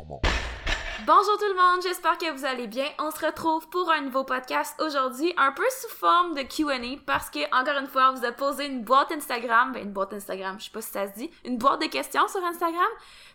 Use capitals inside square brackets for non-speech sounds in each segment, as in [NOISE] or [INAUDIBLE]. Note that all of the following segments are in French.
performance. Bonjour tout le monde, j'espère que vous allez bien. On se retrouve pour un nouveau podcast aujourd'hui, un peu sous forme de Q&A parce que encore une fois, on vous a posé une boîte Instagram, ben une boîte Instagram, je sais pas si ça se dit, une boîte de questions sur Instagram.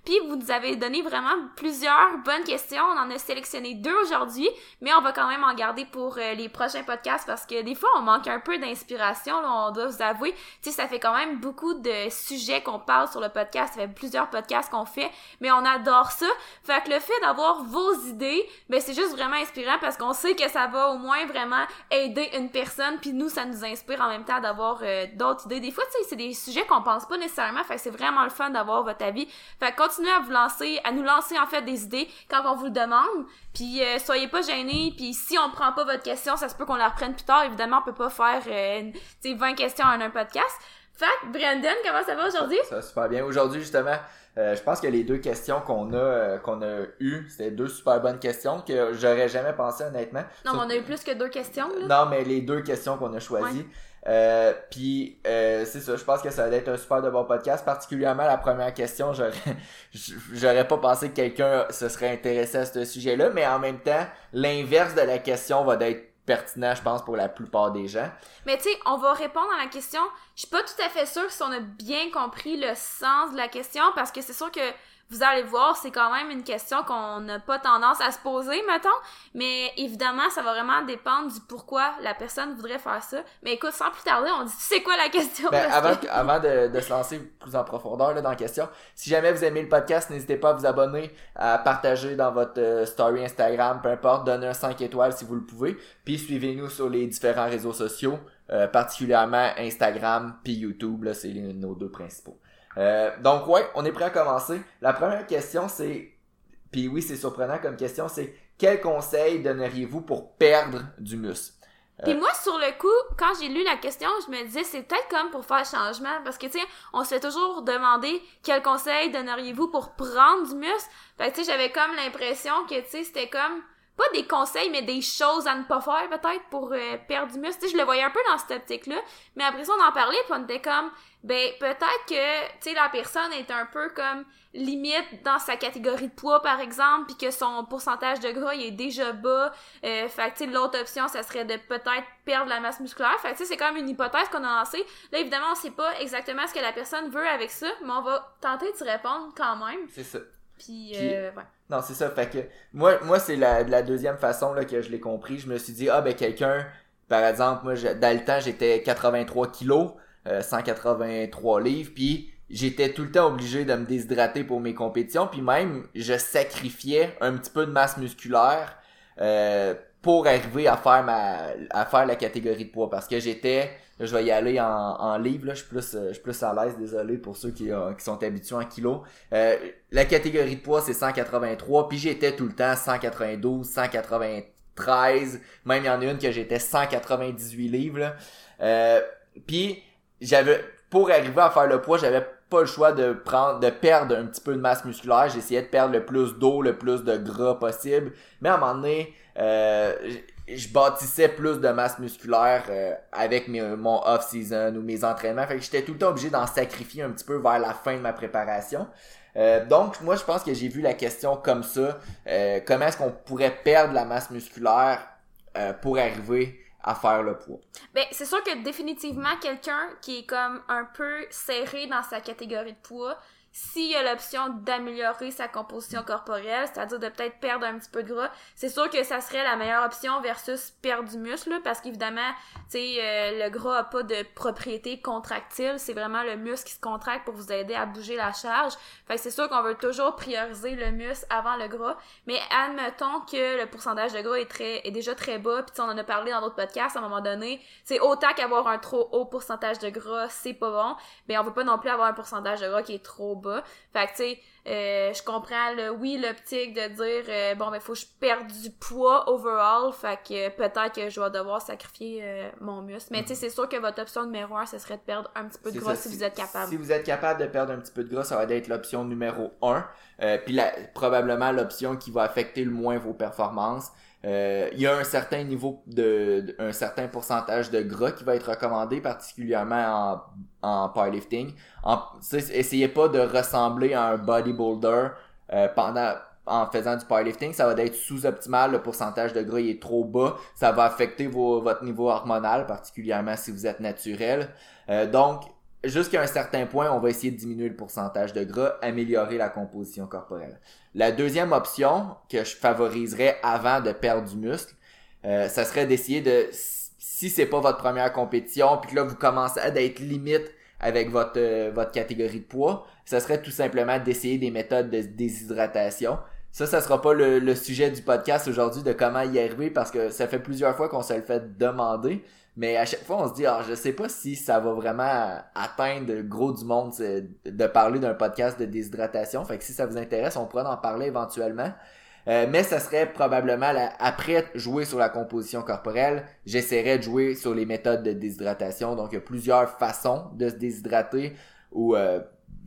Puis vous nous avez donné vraiment plusieurs bonnes questions. On en a sélectionné deux aujourd'hui, mais on va quand même en garder pour euh, les prochains podcasts parce que des fois on manque un peu d'inspiration. On doit vous avouer, tu sais, ça fait quand même beaucoup de sujets qu'on parle sur le podcast. Ça fait plusieurs podcasts qu'on fait, mais on adore ça. Fait que le fait d'avoir vos idées, ben c'est juste vraiment inspirant parce qu'on sait que ça va au moins vraiment aider une personne. Puis nous, ça nous inspire en même temps d'avoir euh, d'autres idées. Des fois, tu sais, c'est des sujets qu'on pense pas nécessairement. Fait c'est vraiment le fun d'avoir votre avis. Fait que continuez à vous lancer, à nous lancer en fait des idées quand on vous le demande. Puis euh, soyez pas gênés. Puis si on prend pas votre question, ça se peut qu'on la reprenne plus tard. Évidemment, on peut pas faire euh, 20 questions en un podcast. Que Brandon, comment ça va aujourd'hui? Ça va super bien. Aujourd'hui, justement, euh, je pense que les deux questions qu'on a euh, qu'on a eues, c'était deux super bonnes questions que j'aurais jamais pensé honnêtement. Non, mais on a eu plus que deux questions. Là. Non, mais les deux questions qu'on a choisies. Euh, puis euh, c'est ça, je pense que ça va être un super de bon podcast. Particulièrement la première question, j'aurais [LAUGHS] j'aurais pas pensé que quelqu'un se serait intéressé à ce sujet-là, mais en même temps, l'inverse de la question va être pertinent, je pense, pour la plupart des gens. Mais tu sais, on va répondre à la question. Je suis pas tout à fait sûre si on a bien compris le sens de la question, parce que c'est sûr que vous allez voir, c'est quand même une question qu'on n'a pas tendance à se poser, mettons. Mais évidemment, ça va vraiment dépendre du pourquoi la personne voudrait faire ça. Mais écoute, sans plus tarder, on dit c'est quoi la question? Ben, avant, que- avant de, de se lancer plus en profondeur là, dans la question, si jamais vous aimez le podcast, n'hésitez pas à vous abonner, à partager dans votre euh, story Instagram, peu importe, donner un 5 étoiles si vous le pouvez. Puis suivez-nous sur les différents réseaux sociaux, euh, particulièrement Instagram puis YouTube, là, c'est nos deux principaux. Euh, donc ouais, on est prêt à commencer. La première question c'est, puis oui c'est surprenant comme question, c'est quel conseil donneriez-vous pour perdre du muscle? Puis moi, sur le coup, quand j'ai lu la question, je me disais, c'est peut-être comme pour faire changement. Parce que, tu sais, on se fait toujours demander quel conseil donneriez-vous pour prendre du muscle? Fait que, tu sais, j'avais comme l'impression que, tu sais, c'était comme, pas des conseils, mais des choses à ne pas faire, peut-être, pour euh, perdre du muscle. Tu je le voyais un peu dans cette optique-là. Mais après ça, on en parlait, puis on était comme, ben, peut-être que, tu sais, la personne est un peu comme limite dans sa catégorie de poids, par exemple, puis que son pourcentage de gras, il est déjà bas. Euh, fait tu sais, l'autre option, ça serait de peut-être perdre la masse musculaire. Fait tu sais, c'est quand même une hypothèse qu'on a lancée. Là, évidemment, on sait pas exactement ce que la personne veut avec ça, mais on va tenter d'y répondre quand même. C'est ça. Puis, euh, ouais. Non, c'est ça. Fait que moi, moi c'est la, la deuxième façon là, que je l'ai compris. Je me suis dit, ah ben quelqu'un, par exemple, moi, je- dans le temps, j'étais 83 kilos, euh, 183 livres, puis j'étais tout le temps obligé de me déshydrater pour mes compétitions, puis même, je sacrifiais un petit peu de masse musculaire euh, pour arriver à faire ma à faire la catégorie de poids. Parce que j'étais je vais y aller en, en livres là, je suis plus euh, je suis plus à l'aise désolé pour ceux qui, euh, qui sont habitués en kilos Euh, la catégorie de poids c'est 183 puis j'étais tout le temps 192 193 même il y en a une que j'étais 198 livres. Euh, puis j'avais pour arriver à faire le poids j'avais pas le choix de prendre de perdre un petit peu de masse musculaire j'essayais de perdre le plus d'eau le plus de gras possible mais à un moment donné euh, je- bâtissais plus de masse musculaire euh, avec mon off-season ou mes entraînements. Fait que j'étais tout le temps obligé d'en sacrifier un petit peu vers la fin de ma préparation. Euh, donc, moi, je pense que j'ai vu la question comme ça. Euh, comment est-ce qu'on pourrait perdre la masse musculaire euh, pour arriver à faire le poids? Ben, c'est sûr que définitivement, quelqu'un qui est comme un peu serré dans sa catégorie de poids, s'il y a l'option d'améliorer sa composition corporelle, c'est-à-dire de peut-être perdre un petit peu de gras, c'est sûr que ça serait la meilleure option versus perdre du muscle, parce qu'évidemment, tu sais, euh, le gras a pas de propriété contractile, c'est vraiment le muscle qui se contracte pour vous aider à bouger la charge. Fait que c'est sûr qu'on veut toujours prioriser le muscle avant le gras, mais admettons que le pourcentage de gras est très est déjà très bas, puis on en a parlé dans d'autres podcasts à un moment donné, c'est autant qu'avoir un trop haut pourcentage de gras, c'est pas bon, mais on veut pas non plus avoir un pourcentage de gras qui est trop bas. Fait que tu sais, euh, je comprends le oui l'optique de dire euh, bon ben faut que je perde du poids overall, fait que euh, peut-être que je vais devoir sacrifier euh, mon muscle. Mais tu sais c'est sûr que votre option numéro un ce serait de perdre un petit peu de gras ça, si, vous êtes capable. Si vous êtes capable de perdre un petit peu de gras, ça va être l'option numéro 1. Euh, puis probablement l'option qui va affecter le moins vos performances. Euh, Il y a un certain niveau de, un certain pourcentage de gras qui va être recommandé, particulièrement en, en powerlifting. En, essayez pas de ressembler à un bodybuilder euh, pendant en faisant du powerlifting, ça va être sous-optimal, le pourcentage de gras est trop bas, ça va affecter votre niveau hormonal, particulièrement si vous êtes naturel. Euh, donc, jusqu'à un certain point, on va essayer de diminuer le pourcentage de gras, améliorer la composition corporelle. La deuxième option que je favoriserais avant de perdre du muscle, euh, ça serait d'essayer de, si c'est pas votre première compétition, puis que là vous commencez à être limite avec votre, euh, votre catégorie de poids, ça serait tout simplement d'essayer des méthodes de déshydratation. Ça, ça sera pas le, le sujet du podcast aujourd'hui de comment y arriver parce que ça fait plusieurs fois qu'on se le fait demander. Mais à chaque fois, on se dit, ah, je sais pas si ça va vraiment atteindre le gros du monde de parler d'un podcast de déshydratation. Fait que si ça vous intéresse, on pourra en parler éventuellement. Euh, mais ça serait probablement après jouer sur la composition corporelle, j'essaierais de jouer sur les méthodes de déshydratation. Donc il y a plusieurs façons de se déshydrater ou euh,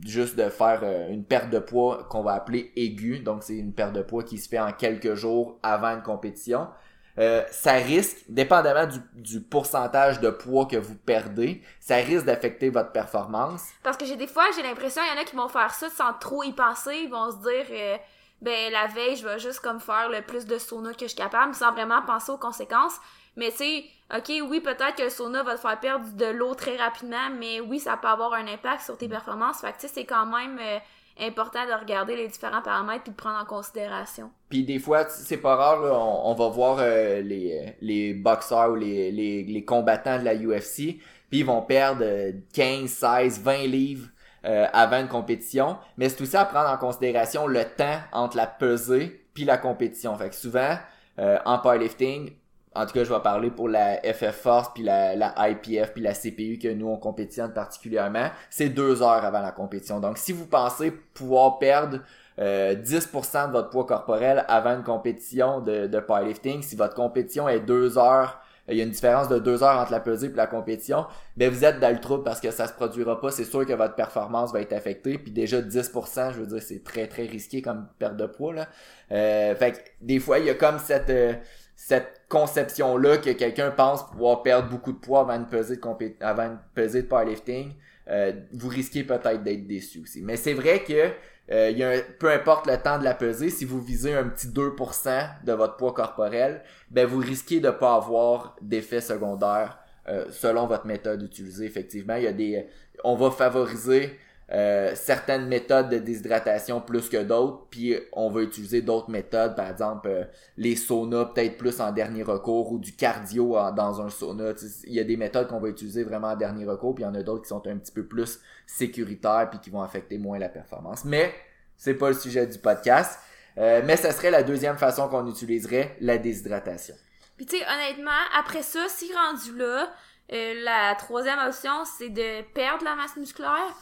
juste de faire euh, une perte de poids qu'on va appeler aiguë. Donc c'est une perte de poids qui se fait en quelques jours avant une compétition. Euh, ça risque, dépendamment du, du, pourcentage de poids que vous perdez, ça risque d'affecter votre performance. Parce que j'ai des fois, j'ai l'impression, il y en a qui vont faire ça sans trop y penser, ils vont se dire, euh, ben la veille, je vais juste comme faire le plus de sauna que je suis capable, sans vraiment penser aux conséquences. Mais tu ok, oui, peut-être que le sauna va te faire perdre de l'eau très rapidement, mais oui, ça peut avoir un impact sur tes performances. Fait que tu sais, c'est quand même euh, important de regarder les différents paramètres puis de prendre en considération. Puis des fois, c'est pas rare, on, va voir euh, les, les boxeurs ou les, les, les, combattants de la UFC, puis ils vont perdre 15, 16, 20 livres euh, avant une compétition. Mais c'est aussi à prendre en considération le temps entre la pesée puis la compétition. Fait que souvent, euh, en powerlifting, en tout cas, je vais parler pour la FF Force, puis la, la IPF, puis la CPU que nous on compétitionne particulièrement. C'est deux heures avant la compétition. Donc, si vous pensez pouvoir perdre euh, 10% de votre poids corporel avant une compétition de, de powerlifting, si votre compétition est deux heures, il y a une différence de deux heures entre la pesée et la compétition, ben vous êtes dans le trouble parce que ça se produira pas. C'est sûr que votre performance va être affectée. Puis déjà 10%, je veux dire, c'est très très risqué comme perte de poids là. Euh, fait que des fois, il y a comme cette euh, cette conception-là que quelqu'un pense pouvoir perdre beaucoup de poids avant de, avant de powerlifting, euh, vous risquez peut-être d'être déçu aussi. Mais c'est vrai que euh, y a peu importe le temps de la pesée, si vous visez un petit 2% de votre poids corporel, ben vous risquez de pas avoir d'effets secondaires euh, selon votre méthode utilisée. Effectivement, il y a des, on va favoriser euh, certaines méthodes de déshydratation plus que d'autres, puis on va utiliser d'autres méthodes, par exemple euh, les saunas peut-être plus en dernier recours ou du cardio dans un sauna. Il y a des méthodes qu'on va utiliser vraiment en dernier recours, puis il y en a d'autres qui sont un petit peu plus sécuritaires puis qui vont affecter moins la performance. Mais c'est pas le sujet du podcast. Euh, mais ça serait la deuxième façon qu'on utiliserait la déshydratation. Puis tu sais, honnêtement, après ça, si rendu là, la troisième option, c'est de perdre la masse musculaire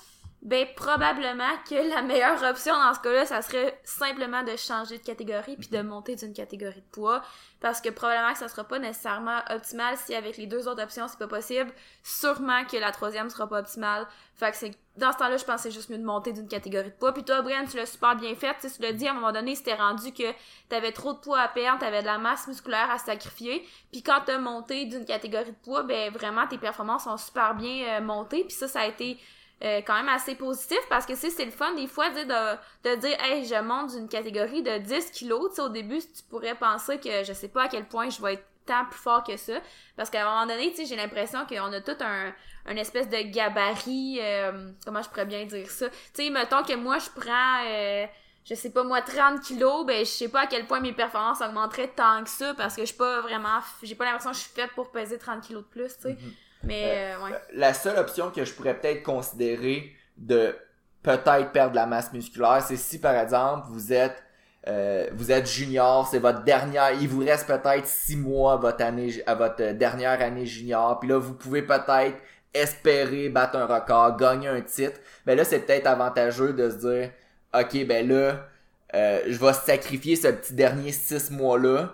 ben probablement que la meilleure option dans ce cas-là, ça serait simplement de changer de catégorie puis de monter d'une catégorie de poids parce que probablement que ça sera pas nécessairement optimal si avec les deux autres options c'est pas possible, sûrement que la troisième sera pas optimale. Fait que c'est dans ce temps-là, je pensais juste mieux de monter d'une catégorie de poids. Puis toi, Brian, tu l'as super bien fait. Tu l'as dit à un moment donné, c'était rendu que t'avais trop de poids à perdre, t'avais de la masse musculaire à sacrifier. Puis quand t'as monté d'une catégorie de poids, ben vraiment tes performances sont super bien euh, montées. Puis ça, ça a été euh, quand même assez positif parce que c'est le fun des fois de, de dire hey je monte d'une catégorie de 10 kilos tu sais au début tu pourrais penser que je sais pas à quel point je vais être tant plus fort que ça. Parce qu'à un moment donné tu sais j'ai l'impression qu'on a tout un, un espèce de gabarit euh, comment je pourrais bien dire ça? Tu sais mettons que moi je prends euh, je sais pas moi 30 kilos ben je sais pas à quel point mes performances augmenteraient tant que ça parce que je suis pas vraiment j'ai pas l'impression que je suis faite pour peser 30 kilos de plus tu sais. Mm-hmm. Mais euh, euh, ouais. La seule option que je pourrais peut-être considérer de peut-être perdre la masse musculaire, c'est si par exemple vous êtes euh, vous êtes junior, c'est votre dernière, il vous reste peut-être six mois à votre année, à votre dernière année junior, puis là vous pouvez peut-être espérer battre un record, gagner un titre. Mais là c'est peut-être avantageux de se dire, ok ben là, je vais sacrifier ce petit dernier six mois là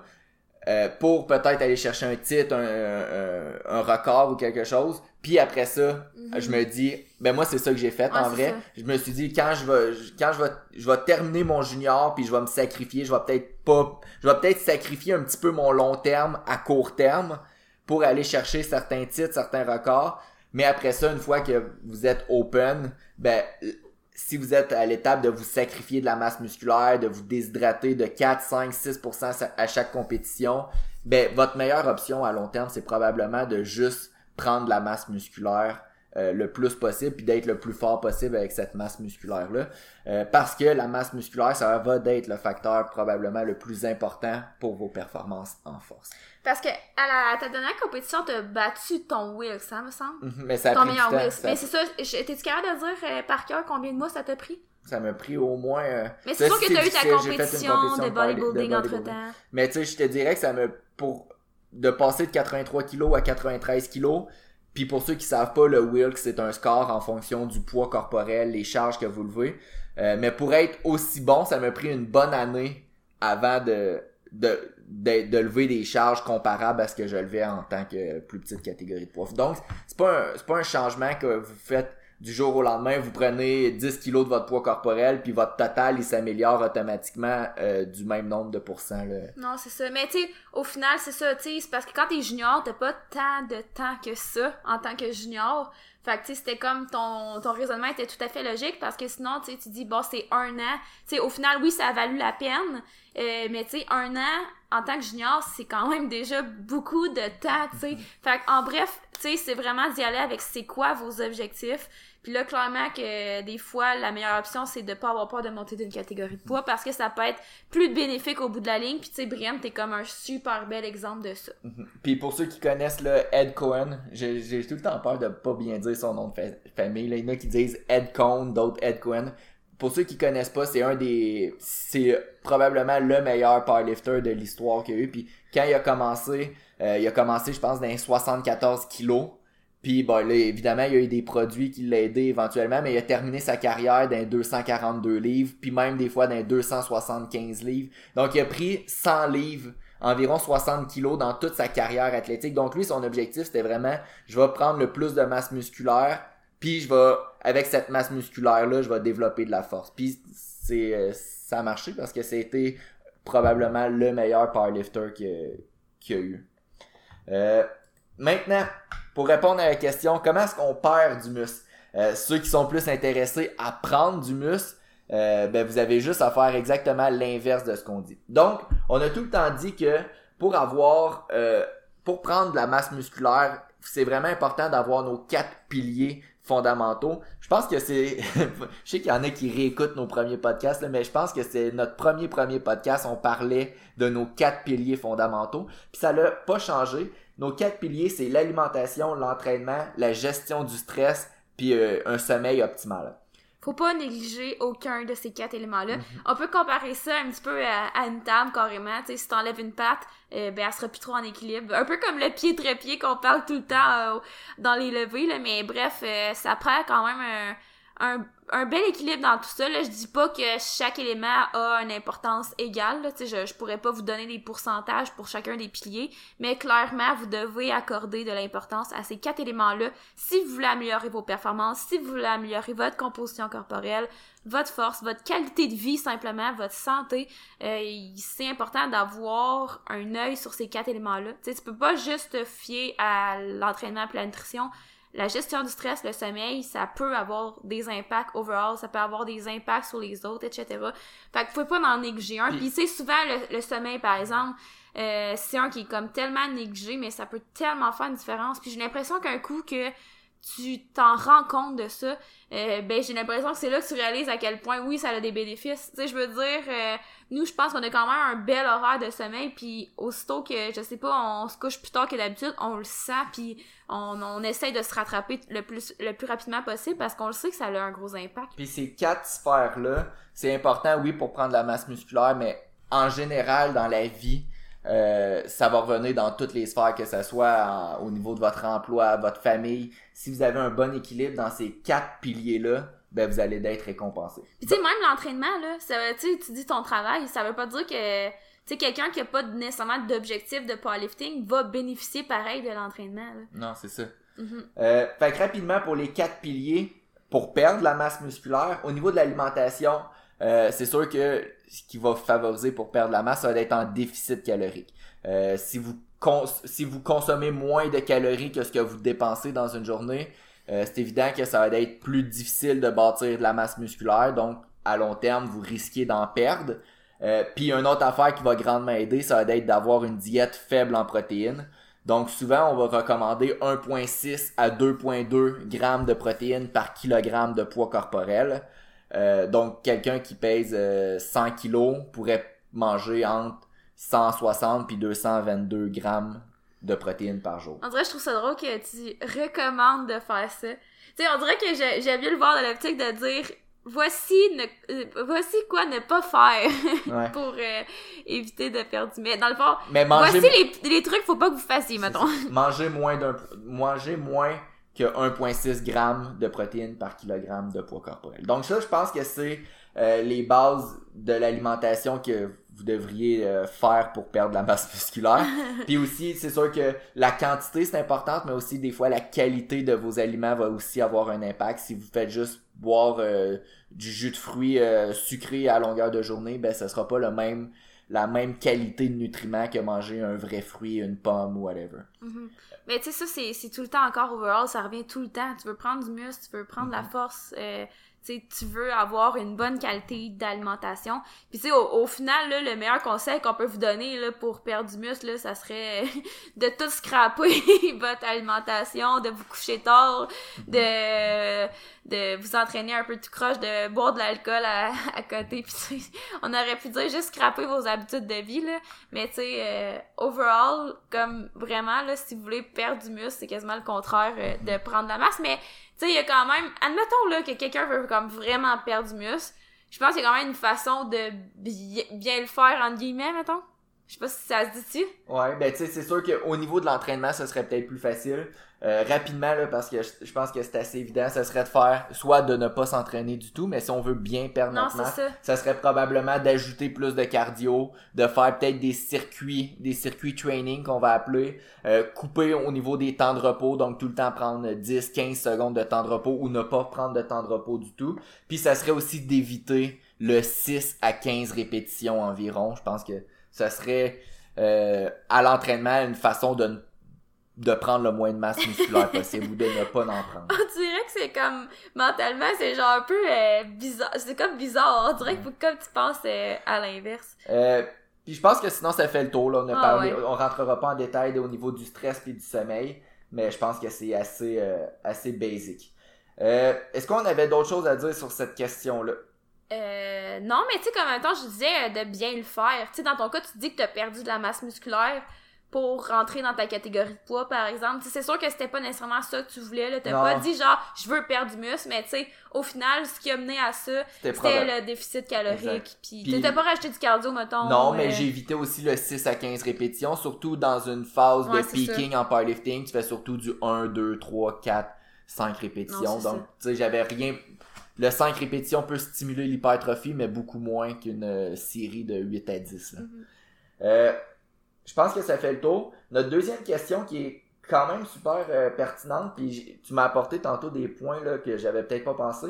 euh, pour peut-être aller chercher un titre, un, un, record ou quelque chose. Puis après ça, mhm. je me dis, ben moi c'est ça que j'ai fait en vrai. Je me suis dit quand je vais, quand je vais, je vais terminer mon junior puis je vais me sacrifier, je vais peut-être pas, je vais peut-être sacrifier un petit peu mon long terme à court terme pour aller chercher certains titres, certains records. Mais après ça, une fois que vous êtes open, ben si vous êtes à l'étape de vous sacrifier de la masse musculaire, de vous déshydrater de 4, 5, 6% à chaque compétition, ben votre meilleure option à long terme, c'est probablement de juste prendre la masse musculaire euh, le plus possible puis d'être le plus fort possible avec cette masse musculaire là euh, parce que la masse musculaire ça va être le facteur probablement le plus important pour vos performances en force parce que à, la, ta dernière compétition t'as battu ton Wilks ça me semble mhm, mais ça a ton pris meilleur mais c'est ça t'es-tu capable de dire euh, par cœur combien de mois ça t'a pris? Ça m'a pris au moins. mais c'est sûr que t'as eu ta compétition, de bodybuilding entre temps. Mais tu sais, je te dirais que ça me. Pour de passer de 83 kg à 93 kg, puis pour ceux qui savent pas, le Wilk, c'est un score en fonction du poids corporel, les charges que vous levez. Euh, mais pour être aussi bon, ça m'a pris une bonne année avant de, de, de, lever des charges comparables à ce que je levais en tant que plus petite catégorie de poids. Donc, c'est pas c'est pas un changement que vous faites du jour au lendemain, vous prenez 10 kilos de votre poids corporel, puis votre total, il s'améliore automatiquement euh, du même nombre de pourcents. Là. Non, c'est ça. Mais tu sais, au final, c'est ça, tu sais, c'est parce que quand t'es junior, t'as pas tant de temps que ça en tant que junior. Fait que, tu sais, c'était comme ton, ton raisonnement était tout à fait logique parce que sinon, tu sais, tu dis, bon, c'est un an. Tu sais, au final, oui, ça a valu la peine, euh, mais tu sais, un an en tant que junior, c'est quand même déjà beaucoup de temps, tu sais. Mm-hmm. Fait en bref, tu sais, c'est vraiment d'y aller avec c'est quoi vos objectifs. Puis là, clairement que des fois, la meilleure option, c'est de pas avoir peur de monter d'une catégorie de poids parce que ça peut être plus bénéfique au bout de la ligne. Puis tu sais, Brian, t'es comme un super bel exemple de ça. Mm-hmm. Puis pour ceux qui connaissent le Ed Cohen, j'ai tout le temps peur de pas bien dire son nom de famille. Là. Il y en a qui disent Ed Cohen, d'autres Ed Cohen. Pour ceux qui connaissent pas, c'est un des... C'est probablement le meilleur powerlifter de l'histoire qu'il y a eu. Puis quand il a commencé, euh, il a commencé, je pense, dans 74 kilos. Puis bon, là, évidemment, il y a eu des produits qui l'ont aidé éventuellement, mais il a terminé sa carrière dans 242 livres, puis même des fois dans 275 livres. Donc il a pris 100 livres, environ 60 kilos dans toute sa carrière athlétique. Donc lui, son objectif, c'était vraiment, je vais prendre le plus de masse musculaire, puis je vais, avec cette masse musculaire-là, je vais développer de la force. Puis c'est, euh, ça a marché parce que c'était probablement le meilleur powerlifter qu'il a eu. Euh, maintenant, pour répondre à la question, comment est-ce qu'on perd du muscle? Euh, ceux qui sont plus intéressés à prendre du muscle, euh, ben vous avez juste à faire exactement l'inverse de ce qu'on dit. Donc, on a tout le temps dit que pour avoir, euh, pour prendre de la masse musculaire, c'est vraiment important d'avoir nos quatre piliers fondamentaux. Je pense que c'est, [LAUGHS] je sais qu'il y en a qui réécoutent nos premiers podcasts, mais je pense que c'est notre premier premier podcast. On parlait de nos quatre piliers fondamentaux, puis ça l'a pas changé. Nos quatre piliers, c'est l'alimentation, l'entraînement, la gestion du stress, puis euh, un sommeil optimal. Faut pas négliger aucun de ces quatre éléments-là. Mhm. On peut comparer ça un petit peu à, une table carrément. si t'enlèves une patte, euh, ben elle sera plus trop en équilibre. Un peu comme le pied trépied qu'on parle tout le temps euh, dans les levées, là, mais bref, ça prend quand même un un, un bel équilibre dans tout ça. Là. Je dis pas que chaque élément a une importance égale. Là. Je, je pourrais pas vous donner des pourcentages pour chacun des piliers, mais clairement, vous devez accorder de l'importance à ces quatre éléments-là si vous voulez améliorer vos performances, si vous voulez améliorer votre composition corporelle, votre force, votre qualité de vie simplement, votre santé. Euh, c'est important d'avoir un œil sur ces quatre éléments-là. Tu peux pas juste te fier à l'entraînement et la nutrition la gestion du stress, le sommeil, ça peut avoir des impacts overall, ça peut avoir des impacts sur les autres, etc. Fait que vous pouvez pas en négliger un. Puis, c'est souvent le, sommeil, par exemple, euh, c'est un qui est comme tellement négligé, mais ça peut tellement faire une différence. Puis j'ai l'impression qu'un coup que tu t'en rends compte de ça, euh, ben j'ai l'impression que c'est là que tu réalises à quel point oui ça a des bénéfices. Tu sais, je veux dire, euh, nous je pense qu'on a quand même un bel horaire de sommeil, puis aussitôt que je sais pas, on se couche plus tard que d'habitude, on le sent, puis on, on essaye de se rattraper le plus le plus rapidement possible parce qu'on le sait que ça a un gros impact. Puis ces quatre sphères là, c'est important oui pour prendre la masse musculaire, mais en général dans la vie euh, ça va revenir dans toutes les sphères, que ce soit au niveau de votre emploi, votre famille. Si vous avez un bon équilibre dans ces quatre piliers-là, ben vous allez être récompensé. tu sais, même l'entraînement, là, ça, tu dis ton travail, ça veut pas dire que tu sais, quelqu'un qui a pas nécessairement d'objectif de powerlifting va bénéficier pareil de l'entraînement. Non, c'est ça. Mm-hmm. Euh, fait que rapidement, pour les quatre piliers, pour perdre la masse musculaire, au niveau de l'alimentation, euh, c'est sûr que ce qui va favoriser pour perdre la masse, ça va être en déficit calorique. Euh, si vous consommez moins de calories que ce que vous dépensez dans une journée, euh, c'est évident que ça va être plus difficile de bâtir de la masse musculaire, donc à long terme, vous risquez d'en perdre. Puis une autre affaire qui va grandement aider, ça va être d'avoir une diète faible en protéines. Donc souvent, on va recommander 1.6 à 2.2 grammes de protéines par kilogramme de poids corporel. Euh, donc quelqu'un qui pèse 100 kilos pourrait manger entre 160 puis 222 grammes de protéines par jour. En vrai, je trouve ça drôle que tu recommandes de faire ça. Tu sais, on dirait que j'ai bien le voir dans l'optique de dire voici ne, euh, voici quoi ne pas faire [LAUGHS] pour euh, éviter de perdre du mais dans le fond mais voici les, les trucs faut pas que vous fassiez mettons manger moins d'un manger moins que 1.6 grammes de protéines par kilogramme de poids corporel donc ça je pense que c'est euh, les bases de l'alimentation que vous devriez euh, faire pour perdre la masse musculaire. [LAUGHS] Puis aussi, c'est sûr que la quantité c'est importante, mais aussi des fois la qualité de vos aliments va aussi avoir un impact. Si vous faites juste boire euh, du jus de fruits sucré à longueur de journée, ben ce sera pas le même la même qualité de nutriments que manger un vrai fruit, une pomme ou whatever. Mm-hmm. Mais tu sais, ça, c'est tout le temps encore overall, ça revient tout le temps. Tu veux prendre du muscle, tu veux prendre la mm-hmm. Tu veux avoir une bonne qualité d'alimentation. Puis tu au, au, final, là, le meilleur conseil qu'on peut vous donner là, pour perdre du muscle, là, ça serait [LAUGHS] de tout scraper [LAUGHS] votre alimentation, de vous coucher tard, de de vous entraîner un peu tout croche, de boire de l'alcool à, à côté. Puis on aurait pu dire juste scraper vos habitudes de vie, là. Mais tu sais, euh, overall, comme vraiment, là, si vous voulez perdre du muscle, c'est quasiment le contraire euh, de prendre de la masse. Mais tu sais, il y a quand même, admettons là que quelqu'un veut comme vraiment perdre du muscle, je pense qu'il y a quand même une façon de bien, le faire, entre guillemets, mettons. Je sais pas si ça se dit-tu. Ouais, ben tu sais, c'est sûr qu'au niveau de l'entraînement, ça serait peut-être plus facile. Euh, rapidement, là, parce que je, pense que c'est assez évident, ça serait de faire soit de ne pas s'entraîner du tout, mais si on veut bien perdre notre masse, ça. serait probablement d'ajouter plus de cardio, de faire peut-être des circuits, des circuits training qu'on va appeler, euh, couper au niveau des temps de repos, donc tout le temps prendre 10, 15 secondes de temps de repos ou ne pas prendre de temps de repos du tout. Puis ça serait aussi d'éviter le 6 à 15 répétitions environ. Je pense que ça serait euh, à l'entraînement une façon de ne de prendre le moins de masse musculaire possible ou de ne pas en prendre. On dirait que c'est comme mentalement c'est genre un peu euh, bizarre, c'est comme bizarre, on dirait que comme tu penses euh, à l'inverse. Euh, puis je pense que sinon ça fait le tour là, on a ah, parlé, on rentrera pas en détail au niveau du stress et du sommeil, mais je pense que c'est assez assez basic. est-ce qu'on avait d'autres choses à dire sur cette question là euh, non, mais tu sais, comme un temps, je disais de bien le faire. Tu sais, dans ton cas, tu dis que tu as perdu de la masse musculaire pour rentrer dans ta catégorie de poids, par exemple. C'est sûr que c'était pas nécessairement ça que tu voulais. Là. T'as pas dit genre je veux perdre du muscle, mais tu sais, au final, ce qui a mené à ça, c'était le déficit calorique. Puis t'as pas rajouté du cardio, mettons. Non, mais j'ai évité aussi le 6 à 15 répétitions, surtout dans une phase de peaking en powerlifting. Tu fais surtout du 1, 2, 3, 4, 5 répétitions. Donc, tu sais, j'avais rien. Le 5 répétitions peut stimuler l'hypertrophie, mais beaucoup moins qu'une euh, série de 8 à 10. Mm-hmm. euh, je pense que ça fait le tour. Notre deuxième question qui est quand même super euh, pertinente, puis tu m'as apporté tantôt des points là, que j'avais peut-être pas pensé.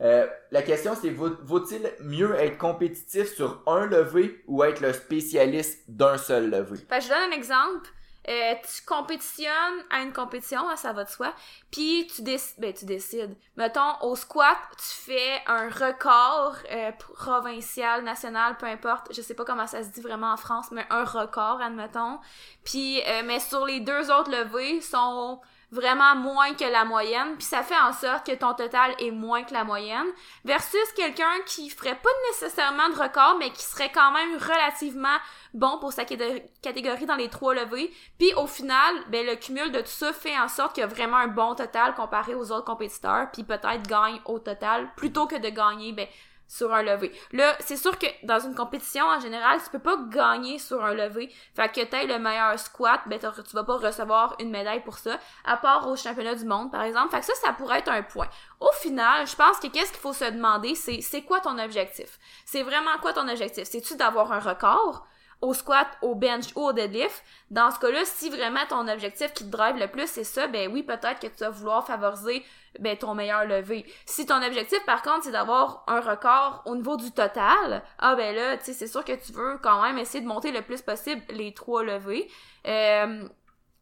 Euh, la question c'est vaut-il mieux être compétitif sur un levé ou être le spécialiste d'un seul levé? je donne un exemple. Euh, tu compétitionnes à une compétition, hein, ça va de soi, puis tu décides, ben tu décides. Mettons, au squat, tu fais un record euh, provincial, national, peu importe, je sais pas comment ça se dit vraiment en France, mais un record, admettons. Puis, euh, mais sur les deux autres levées, sont vraiment moins que la moyenne, puis ça fait en sorte que ton total est moins que la moyenne, versus quelqu'un qui ferait pas nécessairement de record, mais qui serait quand même relativement bon pour sa catégorie dans les trois levées. Puis au final, ben le cumul de tout ça fait en sorte qu'il y a vraiment un bon total comparé aux autres compétiteurs, puis peut-être gagne au total plutôt que de gagner ben sur un levé. Là, c'est sûr que dans une compétition, en général, tu peux pas gagner sur un levé. Fait que t'aies le meilleur squat, ben tu vas pas recevoir une médaille pour ça, à part au championnat du monde, par exemple. Fait que ça, ça pourrait être un point. Au final, je pense que qu'est-ce qu'il faut se demander, c'est c'est quoi ton objectif? C'est vraiment quoi ton objectif? C'est-tu d'avoir un record? Au squat, au bench ou au deadlift. Dans ce cas-là, si vraiment ton objectif qui te drive le plus, c'est ça, ben oui, peut-être que tu vas vouloir favoriser ben, ton meilleur levé. Si ton objectif, par contre, c'est d'avoir un record au niveau du total, ah ben là, tu sais, c'est sûr que tu veux quand même essayer de monter le plus possible les trois levées. Euh,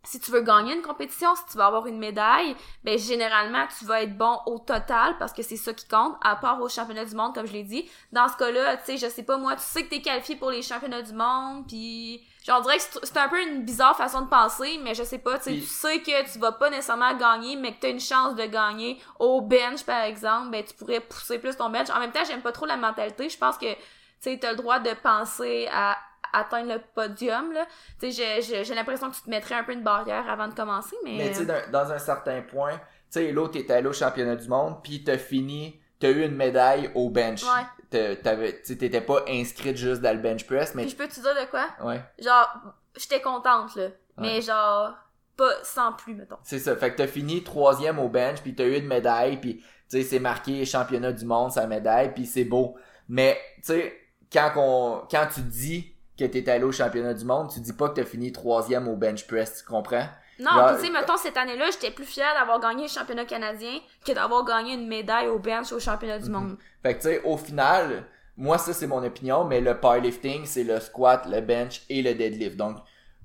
si tu veux gagner une compétition, si tu veux avoir une médaille, ben généralement tu vas être bon au total parce que c'est ça qui compte, à part au championnat du monde comme je l'ai dit. Dans ce cas-là, tu sais, je sais pas moi, tu sais que t'es qualifié pour les championnats du monde, puis genre on dirait que c'est un peu une bizarre façon de penser, mais je sais pas, tu sais, tu sais que tu vas pas nécessairement gagner, mais que t'as une chance de gagner au bench par exemple, ben tu pourrais pousser plus ton bench. En même temps, j'aime pas trop la mentalité, je pense que tu sais, t'as le droit de penser à atteindre le podium là. Tu sais, j'ai l'impression que tu te mettrais un peu une barrière avant de commencer, mais. Mais tu sais, dans un certain point, tu sais, l'autre était allé au championnat du monde, puis t'as fini, t'as eu une médaille au bench. Ouais. T'étais pas inscrite juste dans le bench press, mais. Puis je peux te dire de quoi? Ouais. Genre, j'étais contente, là. Mais genre, pas sans plus, mettons. C'est ça. Fait que t'as fini troisième au bench, puis t'as eu une médaille, puis tu sais, c'est marqué championnat du monde, sa médaille, puis c'est beau. Mais, tu sais, quand, on, quand tu dis que t'es allé au championnat du monde, tu dis pas que t'as fini troisième au bench press, tu comprends? Non, tu sais, mettons, cette année-là, j'étais plus fière d'avoir gagné le championnat canadien que d'avoir gagné une médaille au bench au championnat du mhm. monde. Fait que, tu sais, au final, moi, ça, c'est mon opinion, mais le powerlifting, c'est le squat, le bench et le deadlift. Donc,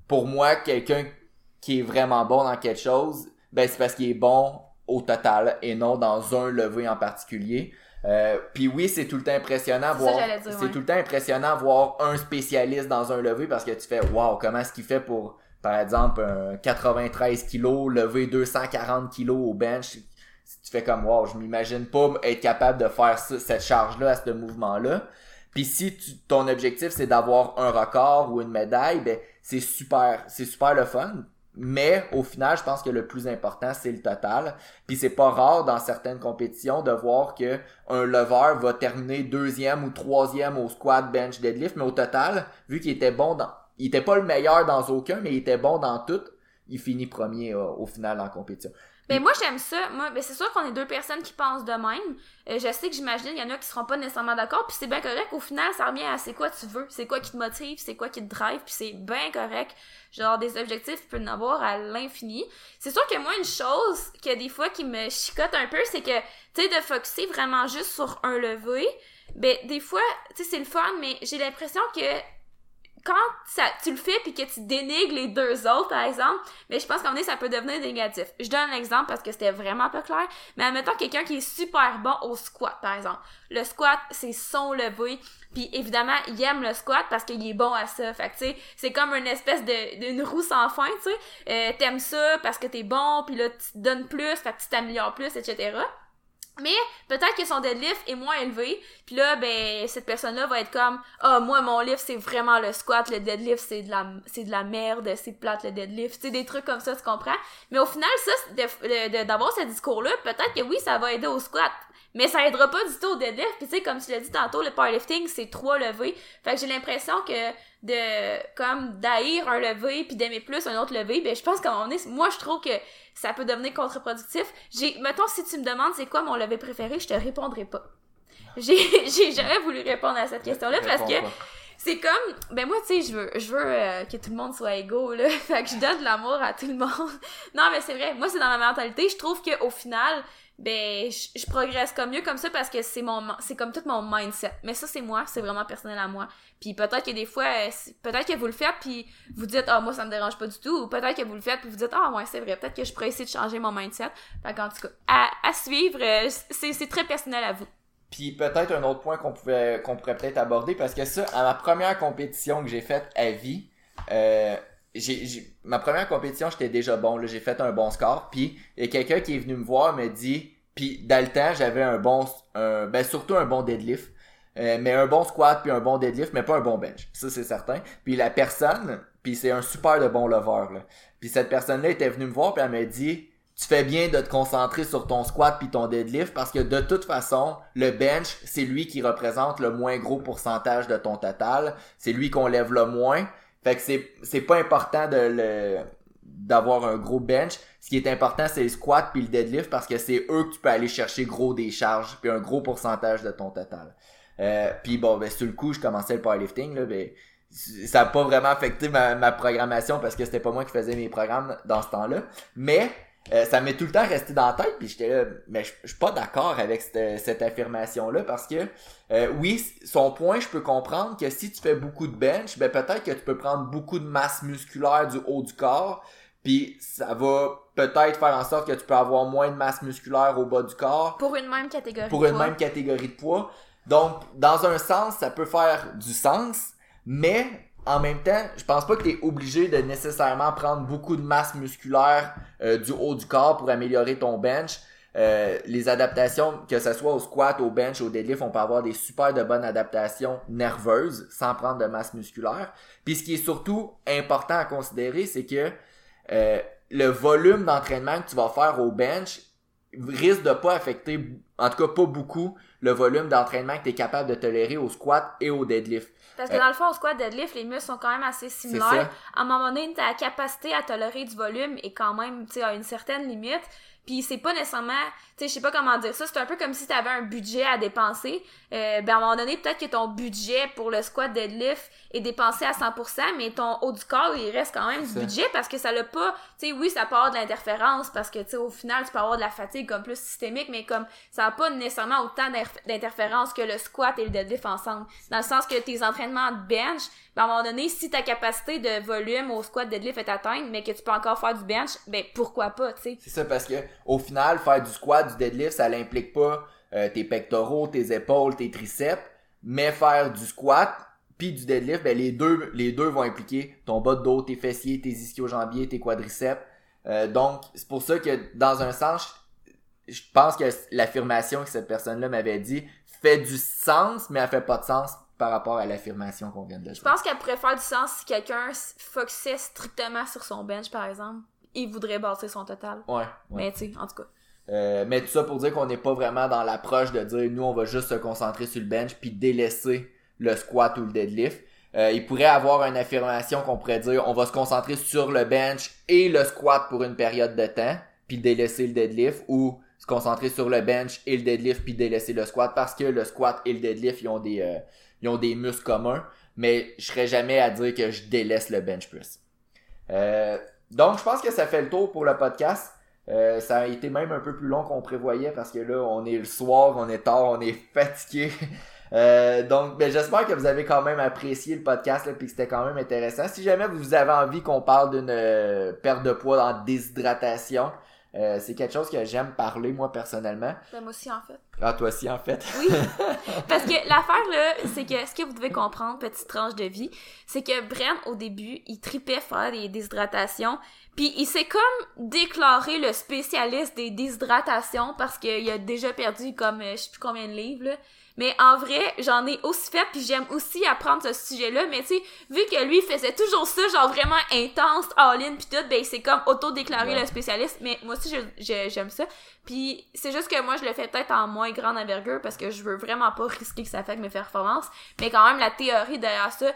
pour moi, quelqu'un qui est vraiment bon dans quelque chose, ben, c'est parce qu'il est bon au total et non dans un levé en particulier. Euh, puis oui, c'est tout le temps impressionnant voir. C'est tout le temps impressionnant voir un spécialiste dans un levé parce que tu fais waouh, comment est-ce qu'il fait pour, par exemple, un 93 kg, lever 240 kg au bench? Tu fais comme waouh, je m'imagine pas être capable de faire cette charge-là à ce mouvement-là. Puis si tu, ton objectif c'est d'avoir un record ou une médaille, ben c'est super, c'est super le fun. Mais au final, je pense que le plus important, c'est le total. Puis c'est pas rare dans certaines compétitions de voir que un lever va terminer deuxième ou troisième au squat, bench, deadlift, mais au total, vu qu'il était bon dans, il était pas le meilleur dans aucun, mais il était bon dans tout, il finit premier euh, au final en compétition. Ben moi j'aime ça. Moi, ben c'est sûr qu'on est deux personnes qui pensent de même. Euh, je sais que j'imagine il y en a qui seront pas nécessairement d'accord, puis c'est bien correct. Au final, ça revient à c'est quoi tu veux, c'est quoi qui te motive, c'est quoi qui te drive, puis c'est bien correct. Genre des objectifs, tu peux en avoir à l'infini. C'est sûr que moi une chose que des fois qui me chicote un peu, c'est que tu sais de focuser vraiment juste sur un levé. Ben des fois, tu sais c'est le fun, mais j'ai l'impression que quand ça, tu le fais puis que tu dénigres les deux autres, par exemple, mais je pense qu'en ça peut devenir négatif. Je donne un exemple parce que c'était vraiment pas clair, mais admettons quelqu'un qui est super bon au squat, par exemple. Le squat, c'est son levé, puis évidemment, il aime le squat parce qu'il est bon à ça. Fait que, tu sais, c'est comme une espèce de d'une roue sans fin, tu sais. Euh, t'aimes ça parce que t'es bon, puis là, tu te donnes plus, fait que tu t'améliores plus, etc. Mais peut-être que son deadlift est moins élevé, puis là ben cette personne-là va être comme ah moi mon lift c'est vraiment le squat, le deadlift c'est de la c'est de la merde, c'est plate le deadlift, tu sais des trucs comme ça, tu comprends? Mais au final ça d'avoir ce discours-là, peut-être que oui ça va aider au squat, mais ça aidera pas du tout au deadlift. Puis tu sais, comme tu l'as dit tantôt, le powerlifting, c'est trois levées. Fait que j'ai l'impression que de comme d'haïr un levé puis d'aimer plus un autre levé, ben je pense qu'à un est, moi je trouve que ça peut devenir contre-productif. J'ai, mettons, si tu me demandes c'est quoi mon levé préféré, je te répondrai pas. J'ai, [LAUGHS] j'ai jamais voulu répondre à cette question-là parce que c'est comme ben moi tu sais je veux je veux euh, que tout le monde soit égaux là. [LAUGHS] Fait que je donne de l'amour à tout le monde. [LAUGHS] Non mais c'est vrai. Moi c'est dans ma mentalité. Je trouve que au final ben je, progresse comme mieux comme ça parce que c'est mon c'est comme tout mon mindset. Mais ça c'est moi. C'est vraiment personnel à moi. Puis peut-être que des fois euh, peut-être que vous le faites puis vous dites ah moi ça me dérange pas du tout. Ou peut-être que vous le faites puis vous dites ah ouais c'est vrai. Peut-être que je pourrais essayer de changer mon mindset. Fait en tout cas à, à suivre euh, c'est c'est très personnel à vous puis peut-être un autre point qu'on pourrait peut-être aborder parce que ça à ma première compétition que j'ai faite à vie euh, ma première compétition, j'étais déjà bon. Là, j'ai fait un bon score. Puis il y a quelqu'un qui est venu me voir, me dit. Puis dans le temps, j'avais un bon, un, ben surtout un bon deadlift, euh, mais un bon squat puis un bon deadlift, mais pas un bon bench. Ça c'est certain. Puis la personne, puis c'est un super de bon lever. Là. Puis cette personne-là était venue me voir puis elle m'a dit, tu fais bien de te concentrer sur ton squat puis ton deadlift parce que de toute façon, le bench, c'est lui qui représente le moins gros pourcentage de ton total. C'est lui qu'on lève le moins. Fait que c'est, c'est pas important de le, d'avoir un gros bench. Ce qui est important, c'est le squat puis le deadlift parce que c'est eux que tu peux aller chercher gros des charges puis un gros pourcentage de ton total. Euh, puis bon, ben sur le coup, je commençais le powerlifting là, ben ça a pas vraiment affecté ma, ma programmation parce que c'était pas moi qui faisais mes programmes dans ce temps-là. Mais euh, ça m'est tout le temps resté dans la tête puis j'étais là mais je, suis pas d'accord avec cette, cette affirmation là parce que euh, oui son point je peux comprendre que si tu fais beaucoup de bench ben peut-être que tu peux prendre beaucoup de masse musculaire du haut du corps puis ça va peut-être faire en sorte que tu peux avoir moins de masse musculaire au bas du corps Pour une même catégorie pour de une poids. même catégorie de poids. Donc, dans un sens, ça peut faire du sens, mais en même temps, je pense pas que tu es obligé de nécessairement prendre beaucoup de masse musculaire euh, du haut du corps pour améliorer ton bench. Euh, les adaptations, que ce soit au squat, au bench, au deadlift, on peut avoir des super de bonnes adaptations nerveuses sans prendre de masse musculaire. Puis ce qui est surtout important à considérer, c'est que euh, le volume d'entraînement que tu vas faire au bench risque de pas affecter, en tout cas pas beaucoup, le volume d'entraînement que tu es capable de tolérer au squat et au deadlift. Parce que Euh, dans le fond, au squat deadlift, les muscles sont quand même assez similaires. À un moment donné, ta capacité à tolérer du volume est quand même, tu sais, à une certaine limite. Puis c'est pas nécessairement, tu sais, je sais pas comment dire ça, c'est un peu comme si tu avais un budget à dépenser. Euh, ben à un moment donné, peut-être que ton budget pour le squat deadlift est dépensé à 100%, mais ton haut du corps, il reste quand même du budget parce que ça l'a pas, tu sais, oui, ça peut avoir de l'interférence parce que, tu sais, au final, tu peux avoir de la fatigue comme plus systémique, mais comme ça a pas nécessairement autant d'inter- d'interférence que le squat et le deadlift ensemble. Dans le sens que tes entraînements de bench, ben, à un moment donné, si ta capacité de volume au squat deadlift est atteinte, mais que tu peux encore faire du bench, ben pourquoi pas, tu sais. C'est ça parce que au final, faire du squat, du deadlift, ça n'implique pas euh, tes pectoraux, tes épaules, tes triceps, mais faire du squat puis du deadlift, ben les deux les deux vont impliquer ton bas de dos, tes fessiers, tes ischio-jambiers, tes quadriceps. Euh, donc c'est pour ça que dans un sens, je je pense que l'affirmation que cette personne-là m'avait dit fait du sens, mais elle fait pas de sens par rapport à l'affirmation qu'on vient de dire. Je pense qu'elle pourrait faire du sens si quelqu'un focusait strictement sur son bench, par exemple. Il voudrait bâtir son total. Ouais, ouais. Mais tu sais, en tout cas. Euh, mais tout ça pour dire qu'on n'est pas vraiment dans l'approche de dire nous on va juste se concentrer sur le bench puis délaisser le squat ou le deadlift. Euh, il pourrait avoir une affirmation qu'on pourrait dire on va se concentrer sur le bench et le squat pour une période de temps puis délaisser le deadlift ou se concentrer sur le bench et le deadlift puis délaisser le squat parce que le squat et le deadlift ils ont des euh, ils ont des muscles communs mais je serais jamais à dire que je délaisse le bench press. Euh, donc je pense que ça fait le tour pour le podcast. Euh, ça a été même un peu plus long qu'on prévoyait parce que là, on est le soir, on est tard, on est [LAUGHS] fatigué. Euh, donc, ben, j'espère que vous avez quand même apprécié le podcast et que c'était quand même intéressant. Si jamais vous avez envie qu'on parle d'une euh, perte de poids en déshydratation, euh, c'est quelque chose que j'aime parler moi personnellement. Ben, moi aussi, en fait. Ah, toi aussi en fait. Oui. [LAUGHS] Parce que l'affaire, là, c'est que ce que vous devez comprendre, petite tranche de vie, c'est que Bren, au début, il tripait faire des déshydratations. Puis il s'est comme déclaré le spécialiste des déshydratations parce qu'il a déjà perdu comme euh, je sais plus combien de livres. Là. Mais en vrai, j'en ai aussi fait, puis j'aime aussi apprendre ce sujet-là. Mais tu sais, vu que lui faisait toujours ça, genre vraiment intense, all-in, puis tout, ben c'est comme auto-déclaré Ouais. le spécialiste. Mais moi aussi, j'aime ça. Puis c'est juste que moi, je le fais peut-être en moins grande envergure parce que je veux vraiment pas risquer que ça affecte mes performances. Mais quand même, la théorie derrière ça,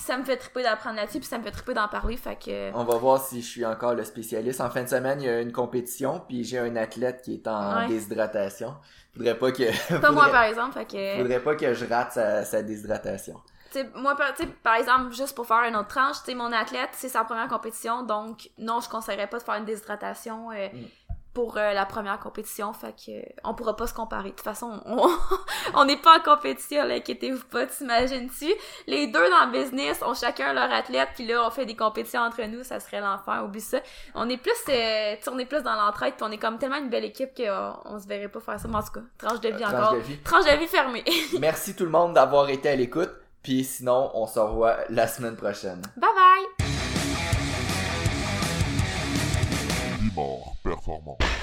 ça me fait triper d'apprendre là-dessus, puis ça me fait triper d'en parler. Fait que. On va voir si je suis encore le spécialiste. En fin de semaine, il y a une compétition, puis j'ai un athlète qui est en Ouais. déshydratation. Faudrait pas que. [LAUGHS] Pas moi, par exemple. Fait que. Faudrait pas que je rate sa, sa déshydratation. Tu sais, moi, par, tu sais, par exemple, juste pour faire une autre tranche, tu sais, mon athlète, c'est sa première compétition, donc non, je conseillerais pas de faire une déshydratation euh, Mm. Pour euh, la première compétition, fait que euh, on pourra pas se comparer. De toute façon, [LAUGHS] on n'est pas en compétition, là, inquiétez-vous pas, t'imagines-tu? Les deux dans le business ont chacun leur athlète, puis là, on fait des compétitions entre nous, ça serait l'enfer, oublie ça. On est plus, euh, on est plus dans l'entraide, puis on est comme tellement une belle équipe qu'on on se verrait pas faire ça, mais en tout cas, tranche de vie tranche encore. de vie. Tranche de vie fermée. [LAUGHS] Merci tout le monde d'avoir été à l'écoute. Puis sinon, on se revoit la semaine prochaine. bye bye! Bimor performant.